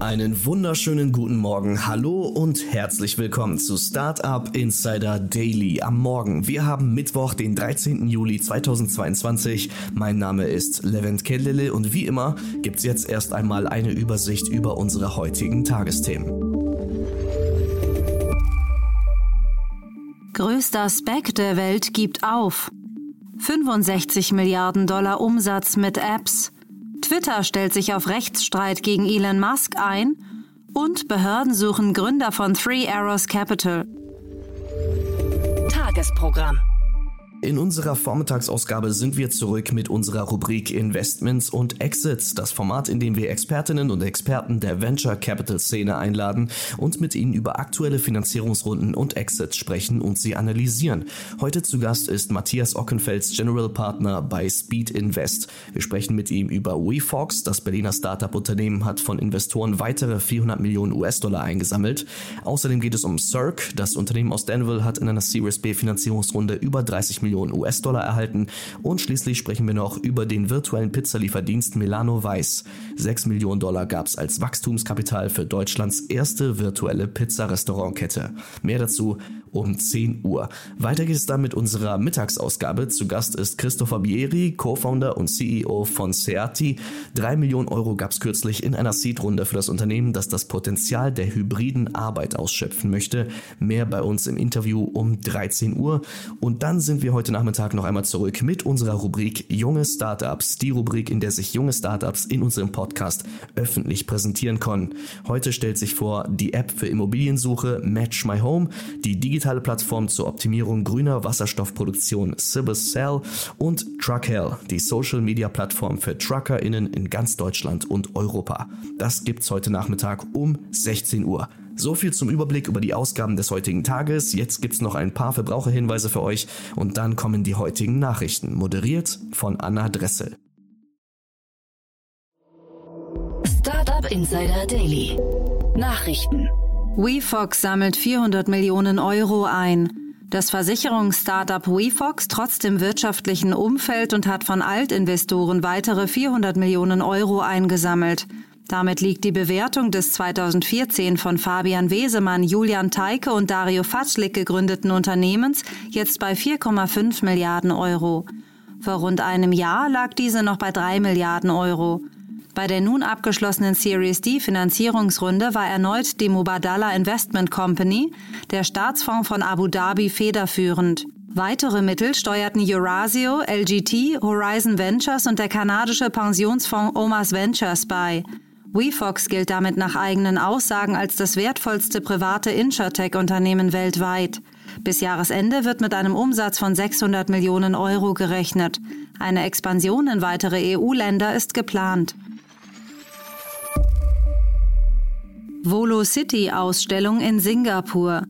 Einen wunderschönen guten Morgen. Hallo und herzlich willkommen zu Startup Insider Daily am Morgen. Wir haben Mittwoch, den 13. Juli 2022. Mein Name ist Levent Kellele und wie immer gibt's jetzt erst einmal eine Übersicht über unsere heutigen Tagesthemen. Größter Spec der Welt gibt auf. 65 Milliarden Dollar Umsatz mit Apps. Twitter stellt sich auf Rechtsstreit gegen Elon Musk ein und Behörden suchen Gründer von Three Arrows Capital. Tagesprogramm. In unserer Vormittagsausgabe sind wir zurück mit unserer Rubrik Investments und Exits, das Format, in dem wir Expertinnen und Experten der Venture Capital Szene einladen und mit ihnen über aktuelle Finanzierungsrunden und Exits sprechen und sie analysieren. Heute zu Gast ist Matthias Ockenfels, General Partner bei Speed Invest. Wir sprechen mit ihm über WeFox, das Berliner Startup-Unternehmen hat von Investoren weitere 400 Millionen US-Dollar eingesammelt. Außerdem geht es um Cirque, das Unternehmen aus Danville hat in einer Series B Finanzierungsrunde über 30 Millionen Millionen US-Dollar erhalten und schließlich sprechen wir noch über den virtuellen Pizzalieferdienst Milano Weiß. 6 Millionen Dollar gab es als Wachstumskapital für Deutschlands erste virtuelle Pizzarestaurantkette. Mehr dazu um 10 Uhr. Weiter geht es dann mit unserer Mittagsausgabe. Zu Gast ist Christopher Bieri, Co-Founder und CEO von Seati. 3 Millionen Euro gab es kürzlich in einer Seed-Runde für das Unternehmen, das das Potenzial der hybriden Arbeit ausschöpfen möchte. Mehr bei uns im Interview um 13 Uhr. Und dann sind wir heute Nachmittag noch einmal zurück mit unserer Rubrik Junge Startups. Die Rubrik, in der sich junge Startups in unserem Podcast öffentlich präsentieren können. Heute stellt sich vor die App für Immobiliensuche Match My Home, die digitale digitale Plattform zur Optimierung grüner Wasserstoffproduktion Cibus Cell und Truckhell, die Social Media Plattform für TruckerInnen in ganz Deutschland und Europa. Das gibt's heute Nachmittag um 16 Uhr. So viel zum Überblick über die Ausgaben des heutigen Tages. Jetzt gibt's noch ein paar Verbraucherhinweise für euch und dann kommen die heutigen Nachrichten, moderiert von Anna Dressel. Insider Daily. Nachrichten. WeFox sammelt 400 Millionen Euro ein. Das Versicherungsstartup WeFox trotzt dem wirtschaftlichen Umfeld und hat von Altinvestoren weitere 400 Millionen Euro eingesammelt. Damit liegt die Bewertung des 2014 von Fabian Wesemann, Julian Teike und Dario Fatschlik gegründeten Unternehmens jetzt bei 4,5 Milliarden Euro. Vor rund einem Jahr lag diese noch bei 3 Milliarden Euro. Bei der nun abgeschlossenen Series D Finanzierungsrunde war erneut die Mubadala Investment Company, der Staatsfonds von Abu Dhabi, federführend. Weitere Mittel steuerten Eurasio, LGT, Horizon Ventures und der kanadische Pensionsfonds Omas Ventures bei. WeFox gilt damit nach eigenen Aussagen als das wertvollste private Insurtech-Unternehmen weltweit. Bis Jahresende wird mit einem Umsatz von 600 Millionen Euro gerechnet. Eine Expansion in weitere EU-Länder ist geplant. Volocity-Ausstellung in Singapur.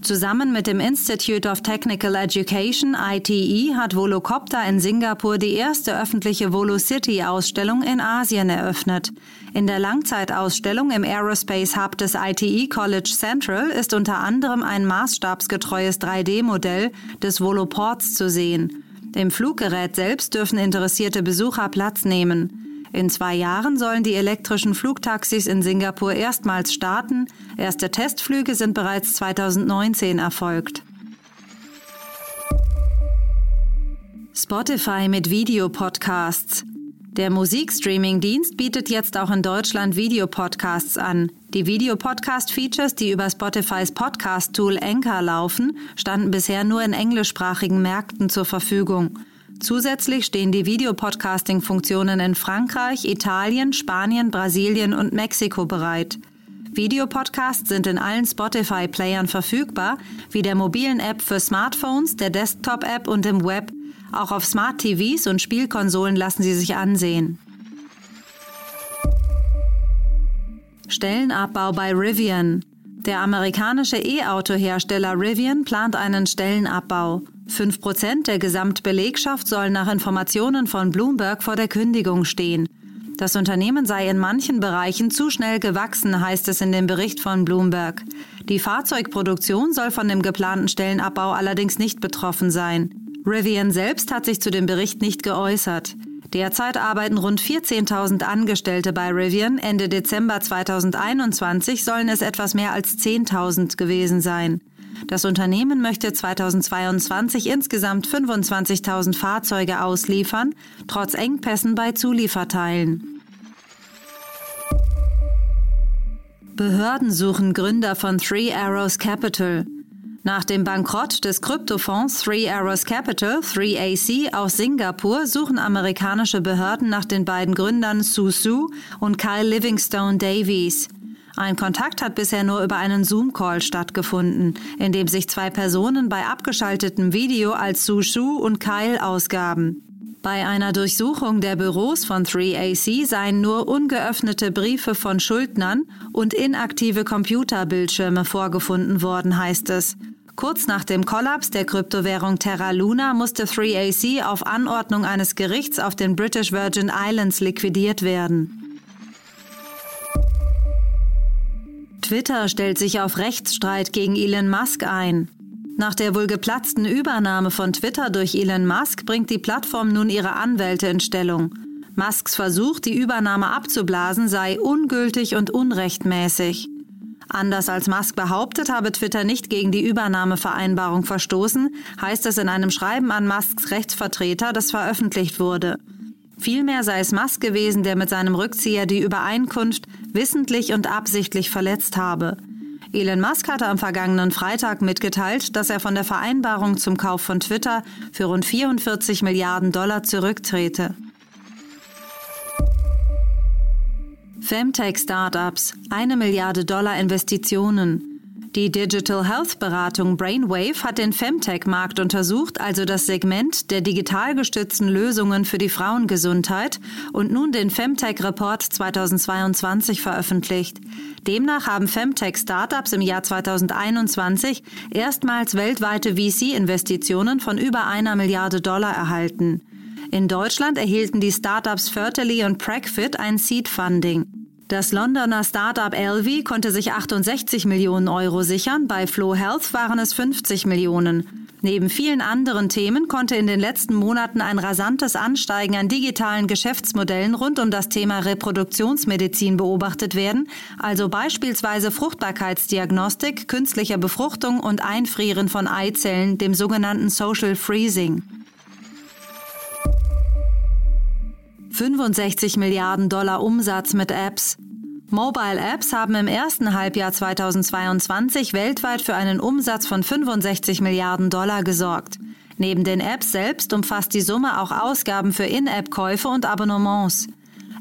Zusammen mit dem Institute of Technical Education ITE hat Volocopter in Singapur die erste öffentliche Volocity-Ausstellung in Asien eröffnet. In der Langzeitausstellung im Aerospace Hub des ITE College Central ist unter anderem ein maßstabsgetreues 3D-Modell des Voloports zu sehen. Im Fluggerät selbst dürfen interessierte Besucher Platz nehmen. In zwei Jahren sollen die elektrischen Flugtaxis in Singapur erstmals starten. Erste Testflüge sind bereits 2019 erfolgt. Spotify mit Videopodcasts. Der Musikstreaming-Dienst bietet jetzt auch in Deutschland Videopodcasts an. Die Videopodcast-Features, die über Spotifys Podcast-Tool Anchor laufen, standen bisher nur in englischsprachigen Märkten zur Verfügung. Zusätzlich stehen die Videopodcasting-Funktionen in Frankreich, Italien, Spanien, Brasilien und Mexiko bereit. Videopodcasts sind in allen Spotify-Playern verfügbar, wie der mobilen App für Smartphones, der Desktop-App und im Web. Auch auf Smart TVs und Spielkonsolen lassen sie sich ansehen. Stellenabbau bei Rivian. Der amerikanische E-Auto-Hersteller Rivian plant einen Stellenabbau. Fünf Prozent der Gesamtbelegschaft sollen nach Informationen von Bloomberg vor der Kündigung stehen. Das Unternehmen sei in manchen Bereichen zu schnell gewachsen, heißt es in dem Bericht von Bloomberg. Die Fahrzeugproduktion soll von dem geplanten Stellenabbau allerdings nicht betroffen sein. Rivian selbst hat sich zu dem Bericht nicht geäußert. Derzeit arbeiten rund 14.000 Angestellte bei Rivian. Ende Dezember 2021 sollen es etwas mehr als 10.000 gewesen sein. Das Unternehmen möchte 2022 insgesamt 25.000 Fahrzeuge ausliefern, trotz Engpässen bei Zulieferteilen. Behörden suchen Gründer von Three Arrows Capital. Nach dem Bankrott des Kryptofonds Three Arrows Capital, 3AC aus Singapur, suchen amerikanische Behörden nach den beiden Gründern Su Su und Kyle Livingstone Davies. Ein Kontakt hat bisher nur über einen Zoom-Call stattgefunden, in dem sich zwei Personen bei abgeschaltetem Video als Su Su und Kyle ausgaben. Bei einer Durchsuchung der Büros von 3AC seien nur ungeöffnete Briefe von Schuldnern und inaktive Computerbildschirme vorgefunden worden, heißt es. Kurz nach dem Kollaps der Kryptowährung Terra Luna musste 3AC auf Anordnung eines Gerichts auf den British Virgin Islands liquidiert werden. Twitter stellt sich auf Rechtsstreit gegen Elon Musk ein. Nach der wohl geplatzten Übernahme von Twitter durch Elon Musk bringt die Plattform nun ihre Anwälte in Stellung. Musks Versuch, die Übernahme abzublasen, sei ungültig und unrechtmäßig. Anders als Musk behauptet, habe Twitter nicht gegen die Übernahmevereinbarung verstoßen, heißt es in einem Schreiben an Musks Rechtsvertreter, das veröffentlicht wurde. Vielmehr sei es Musk gewesen, der mit seinem Rückzieher die Übereinkunft wissentlich und absichtlich verletzt habe. Elon Musk hatte am vergangenen Freitag mitgeteilt, dass er von der Vereinbarung zum Kauf von Twitter für rund 44 Milliarden Dollar zurücktrete. Femtech-Startups, eine Milliarde Dollar Investitionen. Die Digital Health Beratung Brainwave hat den Femtech-Markt untersucht, also das Segment der digital gestützten Lösungen für die Frauengesundheit und nun den Femtech Report 2022 veröffentlicht. Demnach haben Femtech-Startups im Jahr 2021 erstmals weltweite VC-Investitionen von über einer Milliarde Dollar erhalten. In Deutschland erhielten die Startups Fertily und Pragfit ein Seed-Funding. Das Londoner Startup Elvi konnte sich 68 Millionen Euro sichern, bei Flow Health waren es 50 Millionen. Neben vielen anderen Themen konnte in den letzten Monaten ein rasantes Ansteigen an digitalen Geschäftsmodellen rund um das Thema Reproduktionsmedizin beobachtet werden, also beispielsweise Fruchtbarkeitsdiagnostik, künstlicher Befruchtung und Einfrieren von Eizellen, dem sogenannten Social Freezing. 65 Milliarden Dollar Umsatz mit Apps. Mobile Apps haben im ersten Halbjahr 2022 weltweit für einen Umsatz von 65 Milliarden Dollar gesorgt. Neben den Apps selbst umfasst die Summe auch Ausgaben für In-App-Käufe und Abonnements.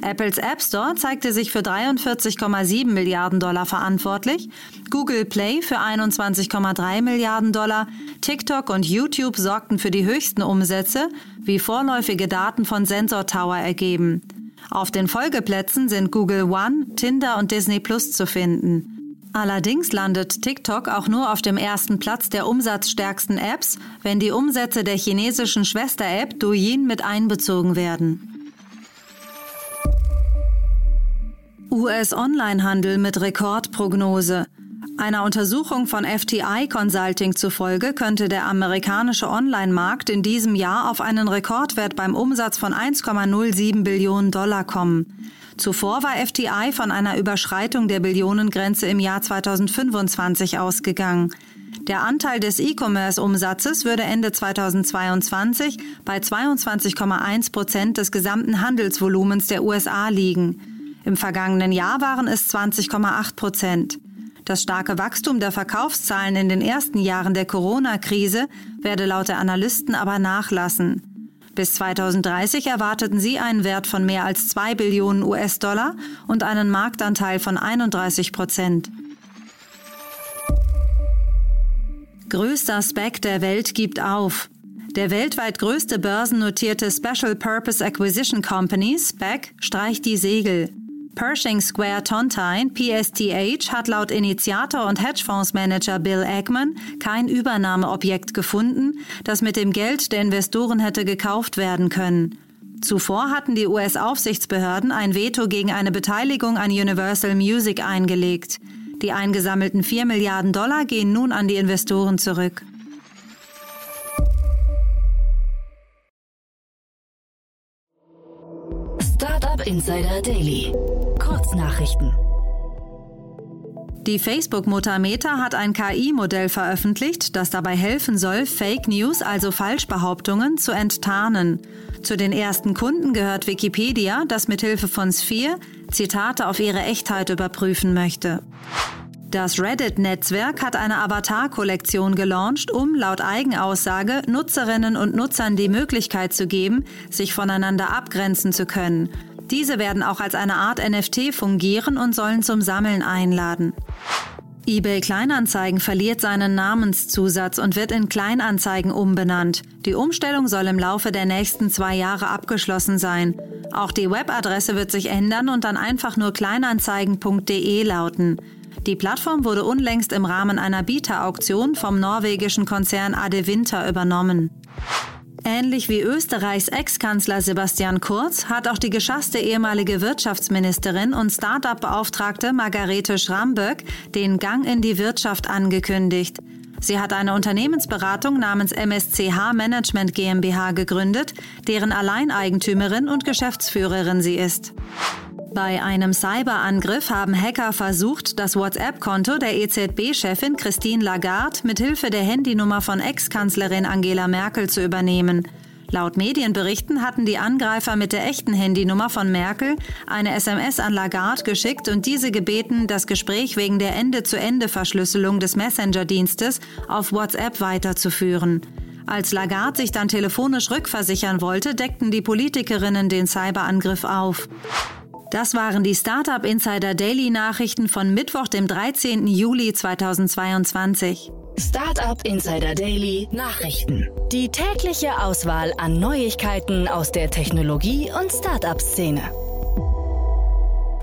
Apples App Store zeigte sich für 43,7 Milliarden Dollar verantwortlich, Google Play für 21,3 Milliarden Dollar, TikTok und YouTube sorgten für die höchsten Umsätze, wie vorläufige Daten von Sensor Tower ergeben. Auf den Folgeplätzen sind Google One, Tinder und Disney Plus zu finden. Allerdings landet TikTok auch nur auf dem ersten Platz der umsatzstärksten Apps, wenn die Umsätze der chinesischen Schwester-App Douyin mit einbezogen werden. US-Onlinehandel mit Rekordprognose. Einer Untersuchung von FTI Consulting zufolge könnte der amerikanische Online-Markt in diesem Jahr auf einen Rekordwert beim Umsatz von 1,07 Billionen Dollar kommen. Zuvor war FTI von einer Überschreitung der Billionengrenze im Jahr 2025 ausgegangen. Der Anteil des E-Commerce-Umsatzes würde Ende 2022 bei 22,1 Prozent des gesamten Handelsvolumens der USA liegen. Im vergangenen Jahr waren es 20,8 Prozent. Das starke Wachstum der Verkaufszahlen in den ersten Jahren der Corona-Krise werde laut der Analysten aber nachlassen. Bis 2030 erwarteten sie einen Wert von mehr als 2 Billionen US-Dollar und einen Marktanteil von 31 Prozent. Größter Spec der Welt gibt auf. Der weltweit größte börsennotierte Special Purpose Acquisition Company, SPAC, streicht die Segel. Pershing Square Tontine, PSTH, hat laut Initiator und Hedgefondsmanager Bill Ackman kein Übernahmeobjekt gefunden, das mit dem Geld der Investoren hätte gekauft werden können. Zuvor hatten die US-Aufsichtsbehörden ein Veto gegen eine Beteiligung an Universal Music eingelegt. Die eingesammelten 4 Milliarden Dollar gehen nun an die Investoren zurück. Startup Insider Daily. Kurznachrichten. Die Facebook-Mutter Meta hat ein KI-Modell veröffentlicht, das dabei helfen soll, Fake News, also Falschbehauptungen, zu enttarnen. Zu den ersten Kunden gehört Wikipedia, das mithilfe von Sphere Zitate auf ihre Echtheit überprüfen möchte. Das Reddit-Netzwerk hat eine Avatar-Kollektion gelauncht, um laut Eigenaussage Nutzerinnen und Nutzern die Möglichkeit zu geben, sich voneinander abgrenzen zu können. Diese werden auch als eine Art NFT fungieren und sollen zum Sammeln einladen eBay Kleinanzeigen verliert seinen Namenszusatz und wird in Kleinanzeigen umbenannt. Die Umstellung soll im Laufe der nächsten zwei Jahre abgeschlossen sein. Auch die Webadresse wird sich ändern und dann einfach nur kleinanzeigen.de lauten. Die Plattform wurde unlängst im Rahmen einer Bieter-Auktion vom norwegischen Konzern Ade Winter übernommen. Ähnlich wie Österreichs Ex-Kanzler Sebastian Kurz hat auch die geschasste ehemalige Wirtschaftsministerin und Start-up-Beauftragte Margarete Schramböck den Gang in die Wirtschaft angekündigt. Sie hat eine Unternehmensberatung namens MSCH Management GmbH gegründet, deren Alleineigentümerin und Geschäftsführerin sie ist. Bei einem Cyberangriff haben Hacker versucht, das WhatsApp-Konto der EZB-Chefin Christine Lagarde mithilfe der Handynummer von Ex-Kanzlerin Angela Merkel zu übernehmen. Laut Medienberichten hatten die Angreifer mit der echten Handynummer von Merkel eine SMS an Lagarde geschickt und diese gebeten, das Gespräch wegen der Ende-zu-Ende-Verschlüsselung des Messenger-Dienstes auf WhatsApp weiterzuführen. Als Lagarde sich dann telefonisch rückversichern wollte, deckten die Politikerinnen den Cyberangriff auf. Das waren die Startup Insider Daily Nachrichten von Mittwoch, dem 13. Juli 2022. Startup Insider Daily Nachrichten. Die tägliche Auswahl an Neuigkeiten aus der Technologie- und Startup-Szene.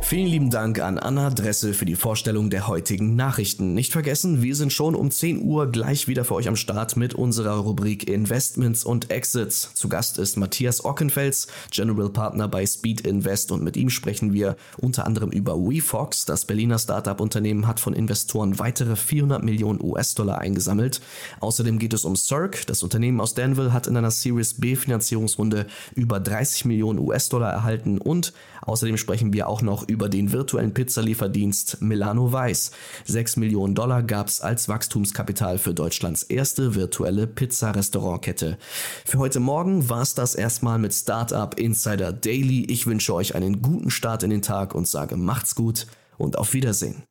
Vielen lieben Dank an Anna Dresse für die Vorstellung der heutigen Nachrichten. Nicht vergessen, wir sind schon um 10 Uhr gleich wieder für euch am Start mit unserer Rubrik Investments und Exits. Zu Gast ist Matthias Ockenfels, General Partner bei Speed Invest und mit ihm sprechen wir unter anderem über WeFox. Das Berliner Startup-Unternehmen hat von Investoren weitere 400 Millionen US-Dollar eingesammelt. Außerdem geht es um Cirque. Das Unternehmen aus Danville hat in einer Series B Finanzierungsrunde über 30 Millionen US-Dollar erhalten und außerdem sprechen wir auch noch über über den virtuellen Pizzalieferdienst Milano Weiß. 6 Millionen Dollar gab es als Wachstumskapital für Deutschlands erste virtuelle Pizza-Restaurantkette. Für heute Morgen war es das erstmal mit Startup Insider Daily. Ich wünsche euch einen guten Start in den Tag und sage macht's gut und auf Wiedersehen.